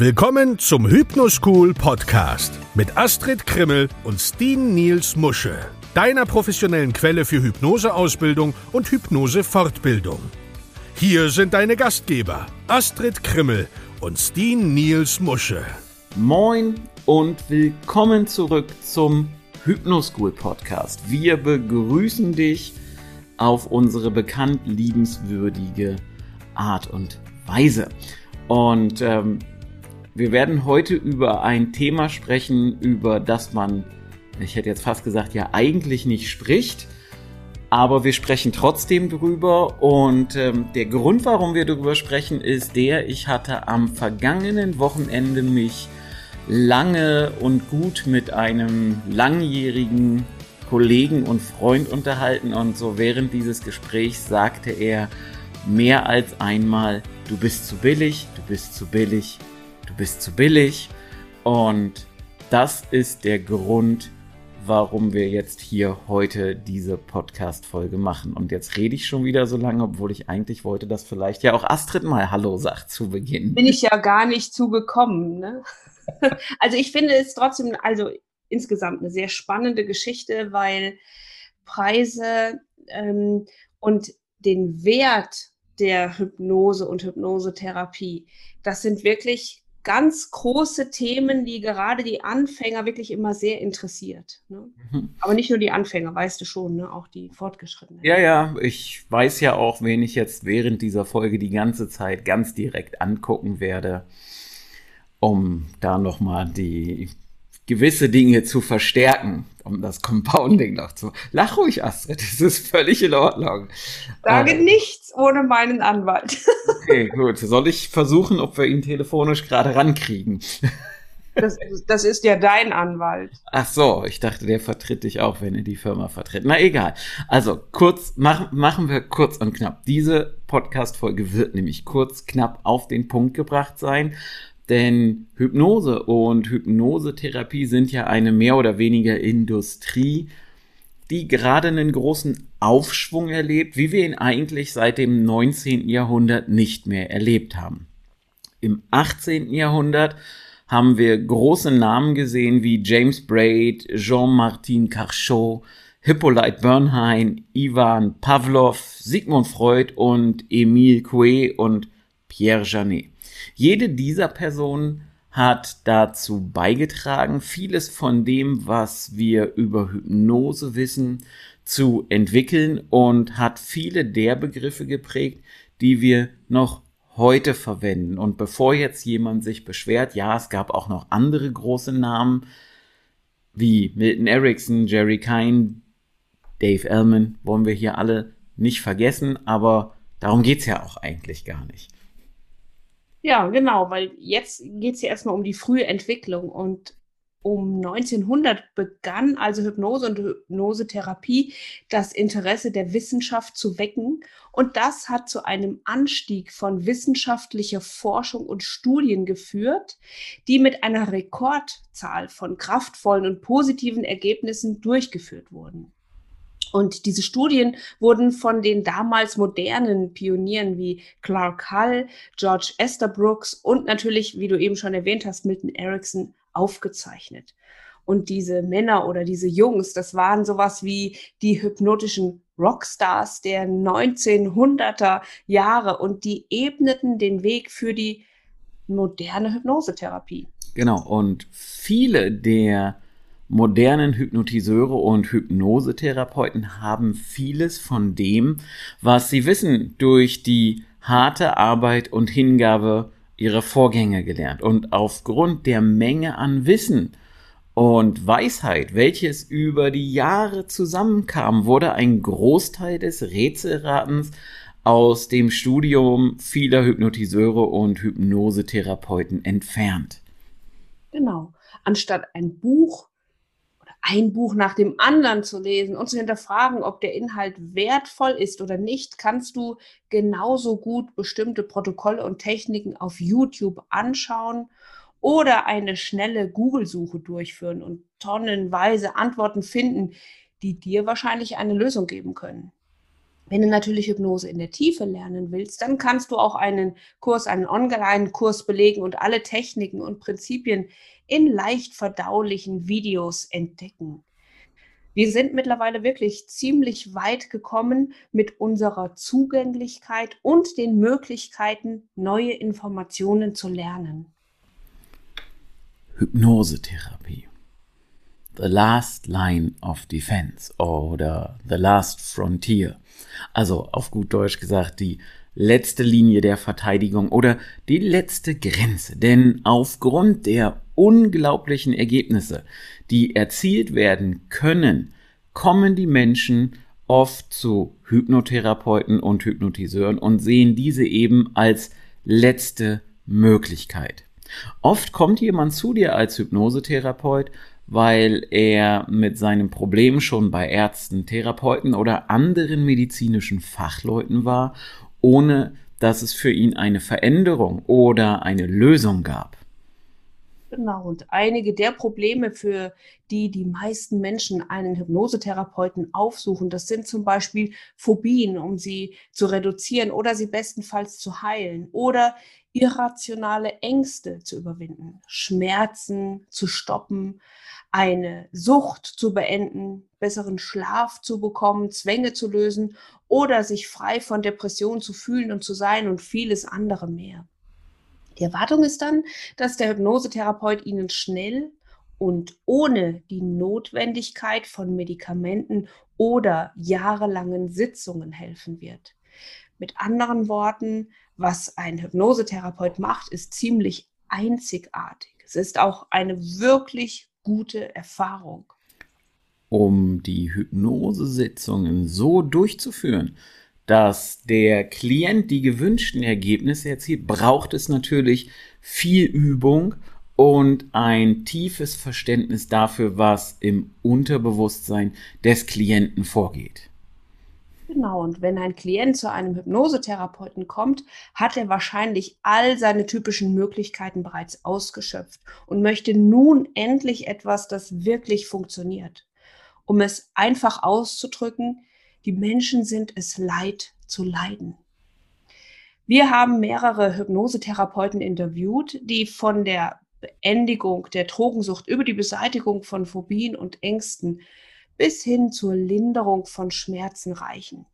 Willkommen zum Hypnoschool Podcast mit Astrid Krimmel und Steen Niels Musche, deiner professionellen Quelle für Hypnoseausbildung und Hypnosefortbildung. Hier sind deine Gastgeber Astrid Krimmel und Steen Niels Musche. Moin und willkommen zurück zum Hypnoschool Podcast. Wir begrüßen dich auf unsere bekannt liebenswürdige Art und Weise. Und ähm, wir werden heute über ein Thema sprechen, über das man, ich hätte jetzt fast gesagt, ja eigentlich nicht spricht, aber wir sprechen trotzdem drüber. Und ähm, der Grund, warum wir darüber sprechen, ist der, ich hatte am vergangenen Wochenende mich lange und gut mit einem langjährigen Kollegen und Freund unterhalten. Und so während dieses Gesprächs sagte er mehr als einmal, du bist zu billig, du bist zu billig, du bist zu billig. Und das ist der Grund, warum wir jetzt hier heute diese Podcast-Folge machen. Und jetzt rede ich schon wieder so lange, obwohl ich eigentlich wollte, dass vielleicht ja auch Astrid mal Hallo sagt zu Beginn. Bin ich ja gar nicht zugekommen. Ne? also ich finde es trotzdem, also insgesamt eine sehr spannende Geschichte, weil Preise ähm, und den Wert der Hypnose und Hypnosetherapie, das sind wirklich ganz große Themen, die gerade die Anfänger wirklich immer sehr interessiert. Ne? Mhm. Aber nicht nur die Anfänger, weißt du schon, ne? auch die Fortgeschrittenen. Ja, ja, ich weiß ja auch, wen ich jetzt während dieser Folge die ganze Zeit ganz direkt angucken werde, um da nochmal die gewisse Dinge zu verstärken, um das Compounding noch zu. Lach ruhig, Astrid, das ist völlig in Ordnung. Sage äh, nichts ohne meinen Anwalt. okay, gut. Soll ich versuchen, ob wir ihn telefonisch gerade rankriegen? Das, das, ist ja dein Anwalt. Ach so, ich dachte, der vertritt dich auch, wenn er die Firma vertritt. Na egal. Also kurz, mach, machen wir kurz und knapp. Diese Podcast-Folge wird nämlich kurz, knapp auf den Punkt gebracht sein. Denn Hypnose und Hypnosetherapie sind ja eine mehr oder weniger Industrie, die gerade einen großen Aufschwung erlebt, wie wir ihn eigentlich seit dem 19. Jahrhundert nicht mehr erlebt haben. Im 18. Jahrhundert haben wir große Namen gesehen wie James Braid, Jean-Martin Carchot, Hippolyte Bernheim, Ivan Pavlov, Sigmund Freud und Emile Coué und Pierre Janet. Jede dieser Personen hat dazu beigetragen, vieles von dem, was wir über Hypnose wissen, zu entwickeln und hat viele der Begriffe geprägt, die wir noch heute verwenden. Und bevor jetzt jemand sich beschwert, ja, es gab auch noch andere große Namen, wie Milton Erickson, Jerry Kine, Dave Ellman, wollen wir hier alle nicht vergessen, aber darum geht's ja auch eigentlich gar nicht. Ja, genau, weil jetzt geht es ja erstmal um die frühe Entwicklung und um 1900 begann also Hypnose und Hypnosetherapie das Interesse der Wissenschaft zu wecken und das hat zu einem Anstieg von wissenschaftlicher Forschung und Studien geführt, die mit einer Rekordzahl von kraftvollen und positiven Ergebnissen durchgeführt wurden. Und diese Studien wurden von den damals modernen Pionieren wie Clark Hull, George Estabrooks und natürlich, wie du eben schon erwähnt hast, Milton Erickson aufgezeichnet. Und diese Männer oder diese Jungs, das waren sowas wie die hypnotischen Rockstars der 1900er Jahre und die ebneten den Weg für die moderne Hypnosetherapie. Genau, und viele der modernen Hypnotiseure und Hypnosetherapeuten haben vieles von dem, was sie wissen, durch die harte Arbeit und Hingabe ihrer Vorgänger gelernt. Und aufgrund der Menge an Wissen und Weisheit, welches über die Jahre zusammenkam, wurde ein Großteil des Rätselratens aus dem Studium vieler Hypnotiseure und Hypnosetherapeuten entfernt. Genau. Anstatt ein Buch ein Buch nach dem anderen zu lesen und zu hinterfragen, ob der Inhalt wertvoll ist oder nicht, kannst du genauso gut bestimmte Protokolle und Techniken auf YouTube anschauen oder eine schnelle Google-Suche durchführen und tonnenweise Antworten finden, die dir wahrscheinlich eine Lösung geben können. Wenn du natürlich Hypnose in der Tiefe lernen willst, dann kannst du auch einen Kurs, einen Online-Kurs belegen und alle Techniken und Prinzipien in leicht verdaulichen Videos entdecken. Wir sind mittlerweile wirklich ziemlich weit gekommen mit unserer Zugänglichkeit und den Möglichkeiten, neue Informationen zu lernen. Hypnosetherapie. The Last Line of Defense oder The Last Frontier. Also auf gut Deutsch gesagt die letzte Linie der Verteidigung oder die letzte Grenze. Denn aufgrund der unglaublichen Ergebnisse, die erzielt werden können, kommen die Menschen oft zu Hypnotherapeuten und Hypnotiseuren und sehen diese eben als letzte Möglichkeit. Oft kommt jemand zu dir als Hypnosetherapeut, weil er mit seinem Problem schon bei Ärzten, Therapeuten oder anderen medizinischen Fachleuten war, ohne dass es für ihn eine Veränderung oder eine Lösung gab. Genau, und einige der Probleme, für die die meisten Menschen einen Hypnosetherapeuten aufsuchen, das sind zum Beispiel Phobien, um sie zu reduzieren oder sie bestenfalls zu heilen oder irrationale Ängste zu überwinden, Schmerzen zu stoppen, eine Sucht zu beenden, besseren Schlaf zu bekommen, Zwänge zu lösen oder sich frei von Depressionen zu fühlen und zu sein und vieles andere mehr. Die Erwartung ist dann, dass der Hypnosetherapeut Ihnen schnell und ohne die Notwendigkeit von Medikamenten oder jahrelangen Sitzungen helfen wird. Mit anderen Worten, was ein Hypnosetherapeut macht, ist ziemlich einzigartig. Es ist auch eine wirklich gute Erfahrung. Um die Hypnosesitzungen so durchzuführen, dass der Klient die gewünschten Ergebnisse erzielt, braucht es natürlich viel Übung und ein tiefes Verständnis dafür, was im Unterbewusstsein des Klienten vorgeht. Genau, und wenn ein Klient zu einem Hypnosetherapeuten kommt, hat er wahrscheinlich all seine typischen Möglichkeiten bereits ausgeschöpft und möchte nun endlich etwas, das wirklich funktioniert. Um es einfach auszudrücken, die Menschen sind es leid zu leiden. Wir haben mehrere Hypnosetherapeuten interviewt, die von der Beendigung der Drogensucht über die Beseitigung von Phobien und Ängsten bis hin zur Linderung von Schmerzen reichen.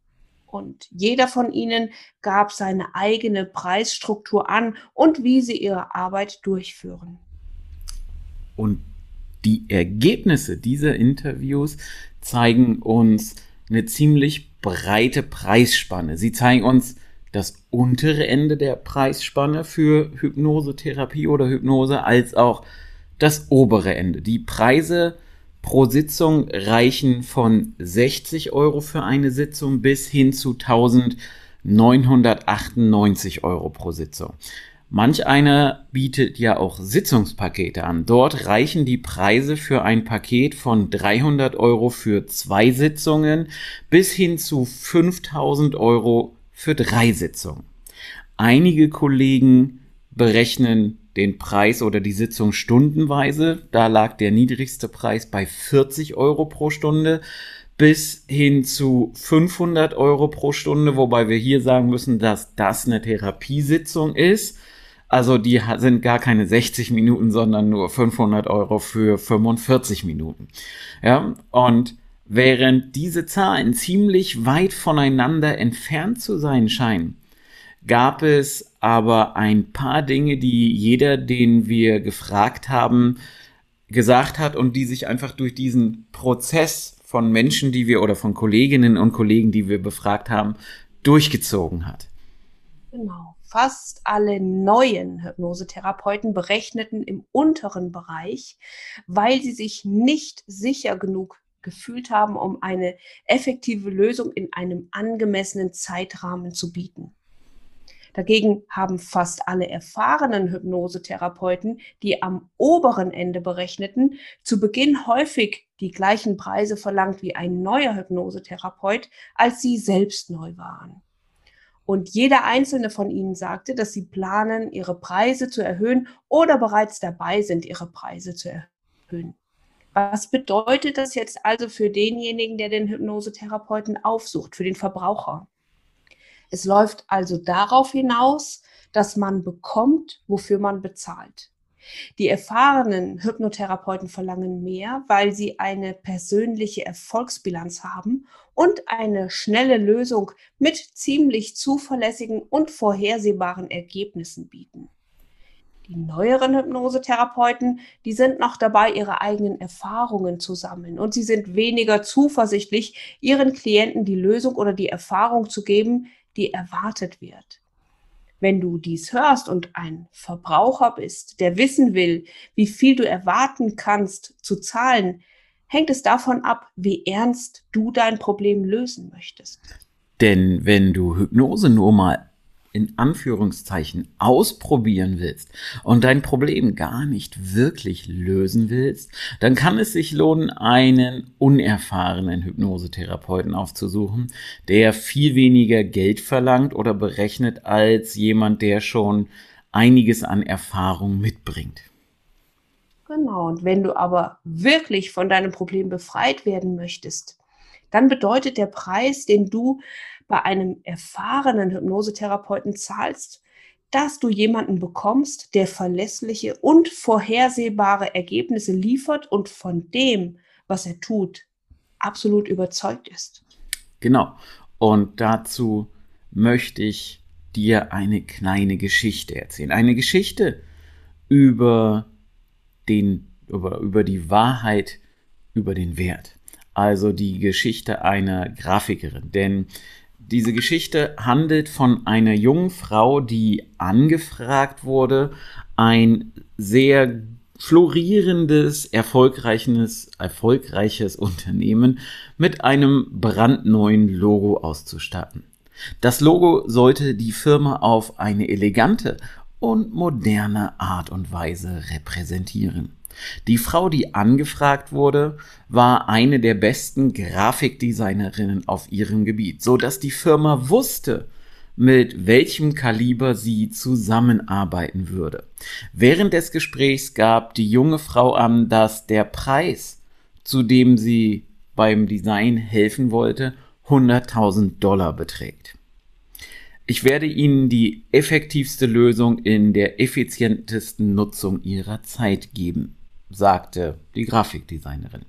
Und jeder von ihnen gab seine eigene Preisstruktur an und wie sie ihre Arbeit durchführen. Und die Ergebnisse dieser Interviews zeigen uns, eine ziemlich breite Preisspanne. Sie zeigen uns das untere Ende der Preisspanne für Hypnosetherapie oder Hypnose als auch das obere Ende. Die Preise pro Sitzung reichen von 60 Euro für eine Sitzung bis hin zu 1998 Euro pro Sitzung. Manch einer bietet ja auch Sitzungspakete an. Dort reichen die Preise für ein Paket von 300 Euro für zwei Sitzungen bis hin zu 5000 Euro für drei Sitzungen. Einige Kollegen berechnen den Preis oder die Sitzung stundenweise. Da lag der niedrigste Preis bei 40 Euro pro Stunde bis hin zu 500 Euro pro Stunde, wobei wir hier sagen müssen, dass das eine Therapiesitzung ist. Also die sind gar keine 60 Minuten, sondern nur 500 Euro für 45 Minuten. Ja, und während diese Zahlen ziemlich weit voneinander entfernt zu sein scheinen, gab es aber ein paar Dinge, die jeder, den wir gefragt haben, gesagt hat und die sich einfach durch diesen Prozess von Menschen, die wir oder von Kolleginnen und Kollegen, die wir befragt haben, durchgezogen hat. Genau fast alle neuen Hypnosetherapeuten berechneten im unteren Bereich, weil sie sich nicht sicher genug gefühlt haben, um eine effektive Lösung in einem angemessenen Zeitrahmen zu bieten. Dagegen haben fast alle erfahrenen Hypnosetherapeuten, die am oberen Ende berechneten, zu Beginn häufig die gleichen Preise verlangt wie ein neuer Hypnosetherapeut, als sie selbst neu waren. Und jeder einzelne von ihnen sagte, dass sie planen, ihre Preise zu erhöhen oder bereits dabei sind, ihre Preise zu erhöhen. Was bedeutet das jetzt also für denjenigen, der den Hypnosetherapeuten aufsucht, für den Verbraucher? Es läuft also darauf hinaus, dass man bekommt, wofür man bezahlt. Die erfahrenen Hypnotherapeuten verlangen mehr, weil sie eine persönliche Erfolgsbilanz haben und eine schnelle Lösung mit ziemlich zuverlässigen und vorhersehbaren Ergebnissen bieten. Die neueren Hypnosetherapeuten, die sind noch dabei, ihre eigenen Erfahrungen zu sammeln und sie sind weniger zuversichtlich, ihren Klienten die Lösung oder die Erfahrung zu geben, die erwartet wird. Wenn du dies hörst und ein Verbraucher bist, der wissen will, wie viel du erwarten kannst zu zahlen, hängt es davon ab, wie ernst du dein Problem lösen möchtest. Denn wenn du Hypnose nur mal in Anführungszeichen ausprobieren willst und dein Problem gar nicht wirklich lösen willst, dann kann es sich lohnen, einen unerfahrenen Hypnosetherapeuten aufzusuchen, der viel weniger Geld verlangt oder berechnet als jemand, der schon einiges an Erfahrung mitbringt. Genau, und wenn du aber wirklich von deinem Problem befreit werden möchtest, dann bedeutet der Preis, den du bei einem erfahrenen Hypnosetherapeuten zahlst, dass du jemanden bekommst, der verlässliche und vorhersehbare Ergebnisse liefert und von dem, was er tut, absolut überzeugt ist. Genau. Und dazu möchte ich dir eine kleine Geschichte erzählen. Eine Geschichte über den, über, über die Wahrheit, über den Wert. Also die Geschichte einer Grafikerin. Denn diese Geschichte handelt von einer jungen Frau, die angefragt wurde, ein sehr florierendes, erfolgreiches, erfolgreiches Unternehmen mit einem brandneuen Logo auszustatten. Das Logo sollte die Firma auf eine elegante und moderne Art und Weise repräsentieren. Die Frau, die angefragt wurde, war eine der besten Grafikdesignerinnen auf ihrem Gebiet, so dass die Firma wusste, mit welchem Kaliber sie zusammenarbeiten würde. Während des Gesprächs gab die junge Frau an, dass der Preis, zu dem sie beim Design helfen wollte, 100.000 Dollar beträgt. Ich werde Ihnen die effektivste Lösung in der effizientesten Nutzung Ihrer Zeit geben sagte die Grafikdesignerin.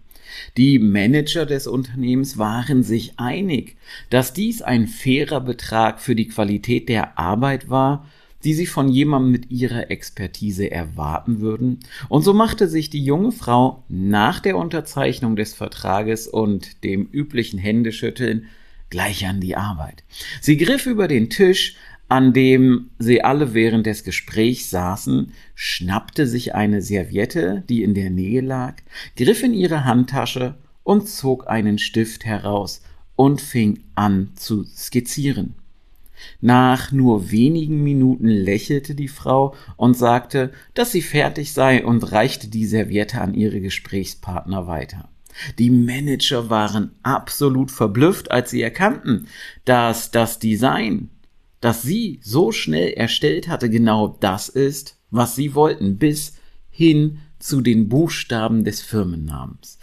Die Manager des Unternehmens waren sich einig, dass dies ein fairer Betrag für die Qualität der Arbeit war, die sie von jemandem mit ihrer Expertise erwarten würden, und so machte sich die junge Frau nach der Unterzeichnung des Vertrages und dem üblichen Händeschütteln gleich an die Arbeit. Sie griff über den Tisch, an dem sie alle während des Gesprächs saßen, schnappte sich eine Serviette, die in der Nähe lag, griff in ihre Handtasche und zog einen Stift heraus und fing an zu skizzieren. Nach nur wenigen Minuten lächelte die Frau und sagte, dass sie fertig sei und reichte die Serviette an ihre Gesprächspartner weiter. Die Manager waren absolut verblüfft, als sie erkannten, dass das Design, das sie so schnell erstellt hatte, genau das ist, was sie wollten, bis hin zu den Buchstaben des Firmennamens.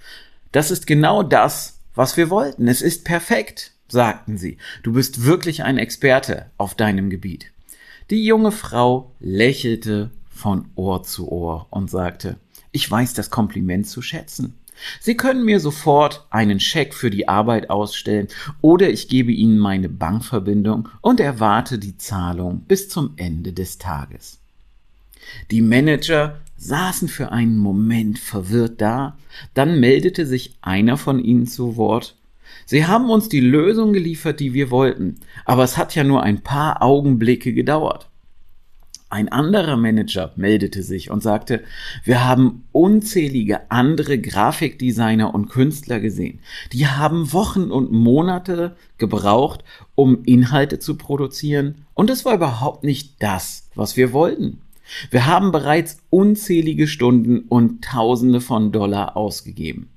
Das ist genau das, was wir wollten. Es ist perfekt, sagten sie. Du bist wirklich ein Experte auf deinem Gebiet. Die junge Frau lächelte von Ohr zu Ohr und sagte, ich weiß das Kompliment zu schätzen. Sie können mir sofort einen Scheck für die Arbeit ausstellen oder ich gebe Ihnen meine Bankverbindung und erwarte die Zahlung bis zum Ende des Tages. Die Manager saßen für einen Moment verwirrt da, dann meldete sich einer von ihnen zu Wort. Sie haben uns die Lösung geliefert, die wir wollten, aber es hat ja nur ein paar Augenblicke gedauert. Ein anderer Manager meldete sich und sagte, wir haben unzählige andere Grafikdesigner und Künstler gesehen. Die haben Wochen und Monate gebraucht, um Inhalte zu produzieren und es war überhaupt nicht das, was wir wollten. Wir haben bereits unzählige Stunden und Tausende von Dollar ausgegeben.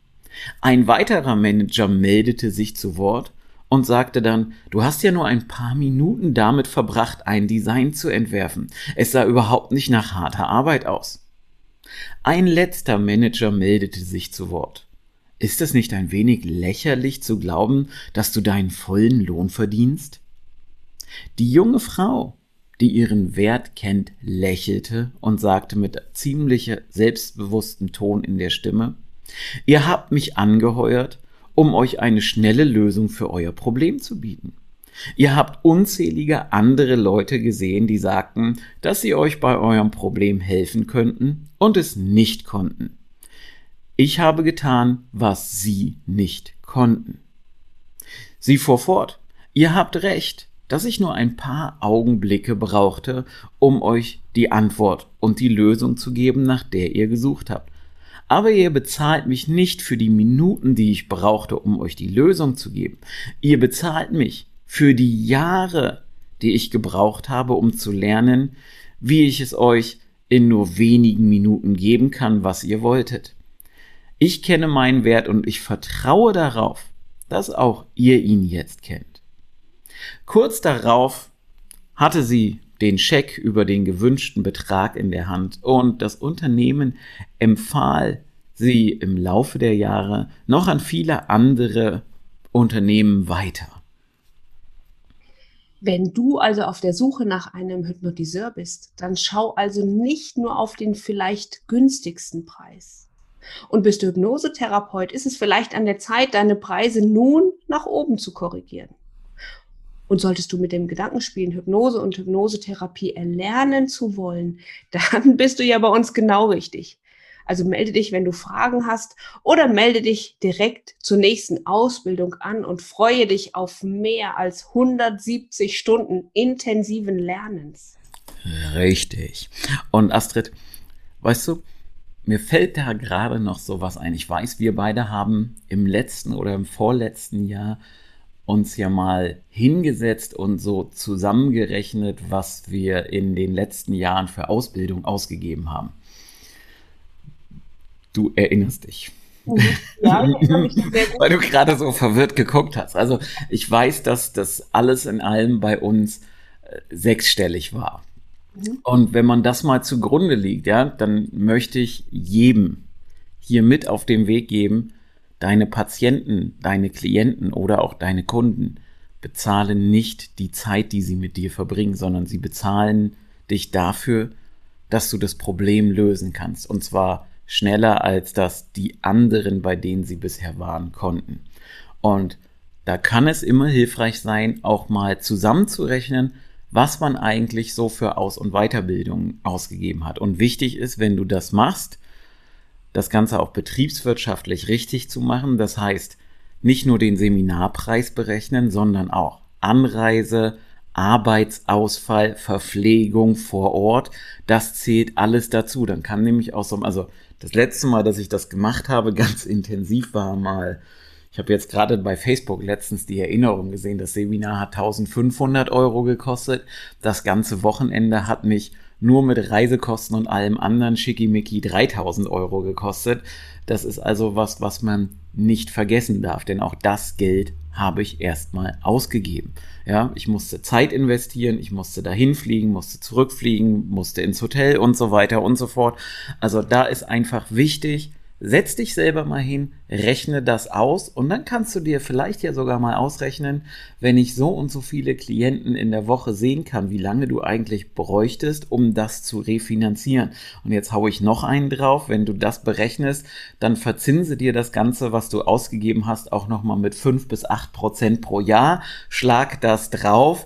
Ein weiterer Manager meldete sich zu Wort und sagte dann, du hast ja nur ein paar Minuten damit verbracht, ein Design zu entwerfen. Es sah überhaupt nicht nach harter Arbeit aus. Ein letzter Manager meldete sich zu Wort. Ist es nicht ein wenig lächerlich zu glauben, dass du deinen vollen Lohn verdienst? Die junge Frau, die ihren Wert kennt, lächelte und sagte mit ziemlich selbstbewusstem Ton in der Stimme, Ihr habt mich angeheuert, um euch eine schnelle Lösung für euer Problem zu bieten. Ihr habt unzählige andere Leute gesehen, die sagten, dass sie euch bei eurem Problem helfen könnten und es nicht konnten. Ich habe getan, was sie nicht konnten. Sie fuhr fort. Ihr habt recht, dass ich nur ein paar Augenblicke brauchte, um euch die Antwort und die Lösung zu geben, nach der ihr gesucht habt. Aber ihr bezahlt mich nicht für die Minuten, die ich brauchte, um euch die Lösung zu geben. Ihr bezahlt mich für die Jahre, die ich gebraucht habe, um zu lernen, wie ich es euch in nur wenigen Minuten geben kann, was ihr wolltet. Ich kenne meinen Wert und ich vertraue darauf, dass auch ihr ihn jetzt kennt. Kurz darauf hatte sie den Scheck über den gewünschten Betrag in der Hand und das Unternehmen empfahl sie im Laufe der Jahre noch an viele andere Unternehmen weiter. Wenn du also auf der Suche nach einem Hypnotiseur bist, dann schau also nicht nur auf den vielleicht günstigsten Preis. Und bist du Hypnosetherapeut, ist es vielleicht an der Zeit, deine Preise nun nach oben zu korrigieren. Und solltest du mit dem Gedankenspielen Hypnose und Hypnosetherapie erlernen zu wollen, dann bist du ja bei uns genau richtig. Also melde dich, wenn du Fragen hast oder melde dich direkt zur nächsten Ausbildung an und freue dich auf mehr als 170 Stunden intensiven Lernens. Richtig. Und Astrid, weißt du, mir fällt da gerade noch sowas ein. Ich weiß, wir beide haben im letzten oder im vorletzten Jahr uns ja mal hingesetzt und so zusammengerechnet, was wir in den letzten Jahren für Ausbildung ausgegeben haben. Du erinnerst dich. Ja, Weil du gerade so verwirrt geguckt hast. Also ich weiß, dass das alles in allem bei uns äh, sechsstellig war. Mhm. Und wenn man das mal zugrunde liegt, ja, dann möchte ich jedem hier mit auf den Weg geben, Deine Patienten, deine Klienten oder auch deine Kunden bezahlen nicht die Zeit, die sie mit dir verbringen, sondern sie bezahlen dich dafür, dass du das Problem lösen kannst. Und zwar schneller, als das die anderen, bei denen sie bisher waren, konnten. Und da kann es immer hilfreich sein, auch mal zusammenzurechnen, was man eigentlich so für Aus- und Weiterbildung ausgegeben hat. Und wichtig ist, wenn du das machst, das Ganze auch betriebswirtschaftlich richtig zu machen. Das heißt, nicht nur den Seminarpreis berechnen, sondern auch Anreise, Arbeitsausfall, Verpflegung vor Ort. Das zählt alles dazu. Dann kann nämlich auch so, also das letzte Mal, dass ich das gemacht habe, ganz intensiv war mal, ich habe jetzt gerade bei Facebook letztens die Erinnerung gesehen, das Seminar hat 1500 Euro gekostet. Das ganze Wochenende hat mich nur mit Reisekosten und allem anderen Schickimicki 3000 Euro gekostet. Das ist also was, was man nicht vergessen darf, denn auch das Geld habe ich erstmal ausgegeben. Ja, ich musste Zeit investieren, ich musste dahin fliegen, musste zurückfliegen, musste ins Hotel und so weiter und so fort. Also da ist einfach wichtig, Setz dich selber mal hin, rechne das aus und dann kannst du dir vielleicht ja sogar mal ausrechnen, wenn ich so und so viele Klienten in der Woche sehen kann, wie lange du eigentlich bräuchtest, um das zu refinanzieren. Und jetzt haue ich noch einen drauf, wenn du das berechnest, dann verzinse dir das Ganze, was du ausgegeben hast, auch nochmal mit fünf bis acht Prozent pro Jahr. Schlag das drauf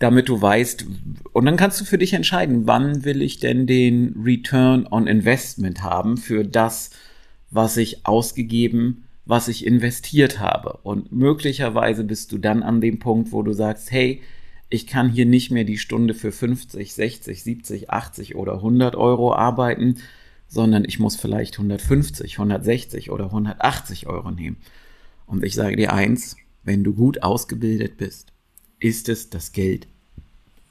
damit du weißt, und dann kannst du für dich entscheiden, wann will ich denn den Return on Investment haben für das, was ich ausgegeben, was ich investiert habe. Und möglicherweise bist du dann an dem Punkt, wo du sagst, hey, ich kann hier nicht mehr die Stunde für 50, 60, 70, 80 oder 100 Euro arbeiten, sondern ich muss vielleicht 150, 160 oder 180 Euro nehmen. Und ich sage dir eins, wenn du gut ausgebildet bist, ist es das Geld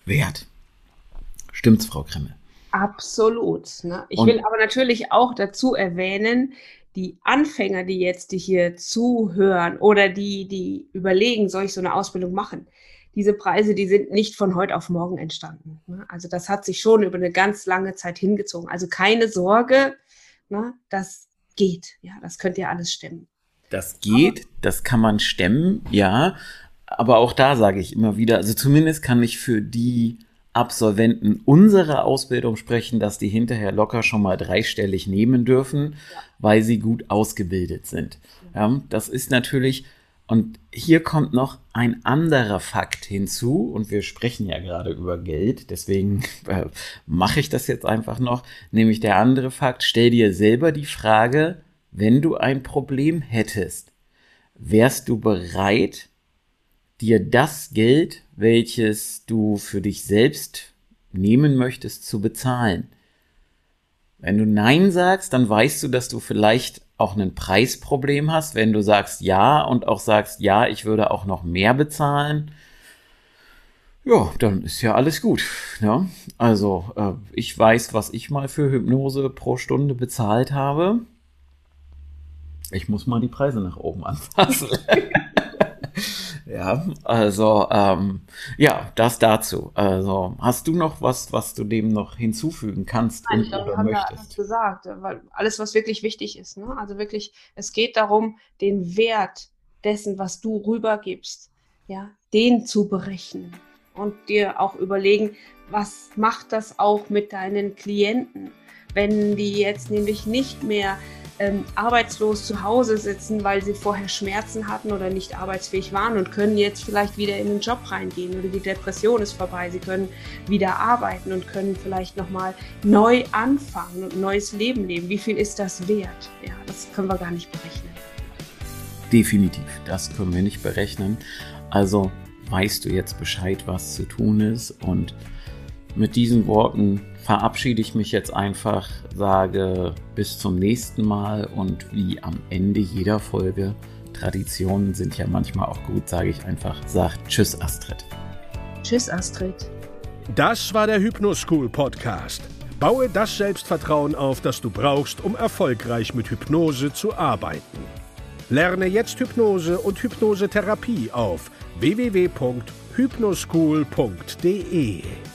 wert. Stimmt's, Frau Krimmel? Absolut. Ne? Ich Und will aber natürlich auch dazu erwähnen, die Anfänger, die jetzt die hier zuhören oder die, die überlegen, soll ich so eine Ausbildung machen, diese Preise, die sind nicht von heute auf morgen entstanden. Ne? Also das hat sich schon über eine ganz lange Zeit hingezogen. Also keine Sorge, ne? das geht. Ja, das könnt ihr alles stemmen. Das geht, das kann man stemmen, ja. Aber auch da sage ich immer wieder, also zumindest kann ich für die Absolventen unserer Ausbildung sprechen, dass die hinterher locker schon mal dreistellig nehmen dürfen, ja. weil sie gut ausgebildet sind. Ja, das ist natürlich, und hier kommt noch ein anderer Fakt hinzu, und wir sprechen ja gerade über Geld, deswegen äh, mache ich das jetzt einfach noch, nämlich der andere Fakt, stell dir selber die Frage, wenn du ein Problem hättest, wärst du bereit, dir das Geld, welches du für dich selbst nehmen möchtest, zu bezahlen. Wenn du Nein sagst, dann weißt du, dass du vielleicht auch ein Preisproblem hast. Wenn du sagst Ja und auch sagst Ja, ich würde auch noch mehr bezahlen, ja, dann ist ja alles gut. Ja? Also äh, ich weiß, was ich mal für Hypnose pro Stunde bezahlt habe. Ich muss mal die Preise nach oben anpassen. Ja, also ähm, ja, das dazu. Also hast du noch was, was du dem noch hinzufügen kannst Nein, und, ich oder haben möchtest? Wir alles gesagt, weil alles, was wirklich wichtig ist. Ne? Also wirklich, es geht darum, den Wert dessen, was du rübergibst, ja, den zu berechnen und dir auch überlegen, was macht das auch mit deinen Klienten, wenn die jetzt nämlich nicht mehr ähm, arbeitslos zu Hause sitzen, weil sie vorher Schmerzen hatten oder nicht arbeitsfähig waren und können jetzt vielleicht wieder in den Job reingehen oder die Depression ist vorbei. Sie können wieder arbeiten und können vielleicht nochmal neu anfangen und ein neues Leben leben. Wie viel ist das wert? Ja, das können wir gar nicht berechnen. Definitiv, das können wir nicht berechnen. Also weißt du jetzt Bescheid, was zu tun ist und mit diesen Worten verabschiede ich mich jetzt einfach, sage bis zum nächsten Mal und wie am Ende jeder Folge, Traditionen sind ja manchmal auch gut, sage ich einfach, sagt Tschüss Astrid. Tschüss Astrid. Das war der Hypnoschool Podcast. Baue das Selbstvertrauen auf, das du brauchst, um erfolgreich mit Hypnose zu arbeiten. Lerne jetzt Hypnose und Hypnosetherapie auf www.hypnoschool.de.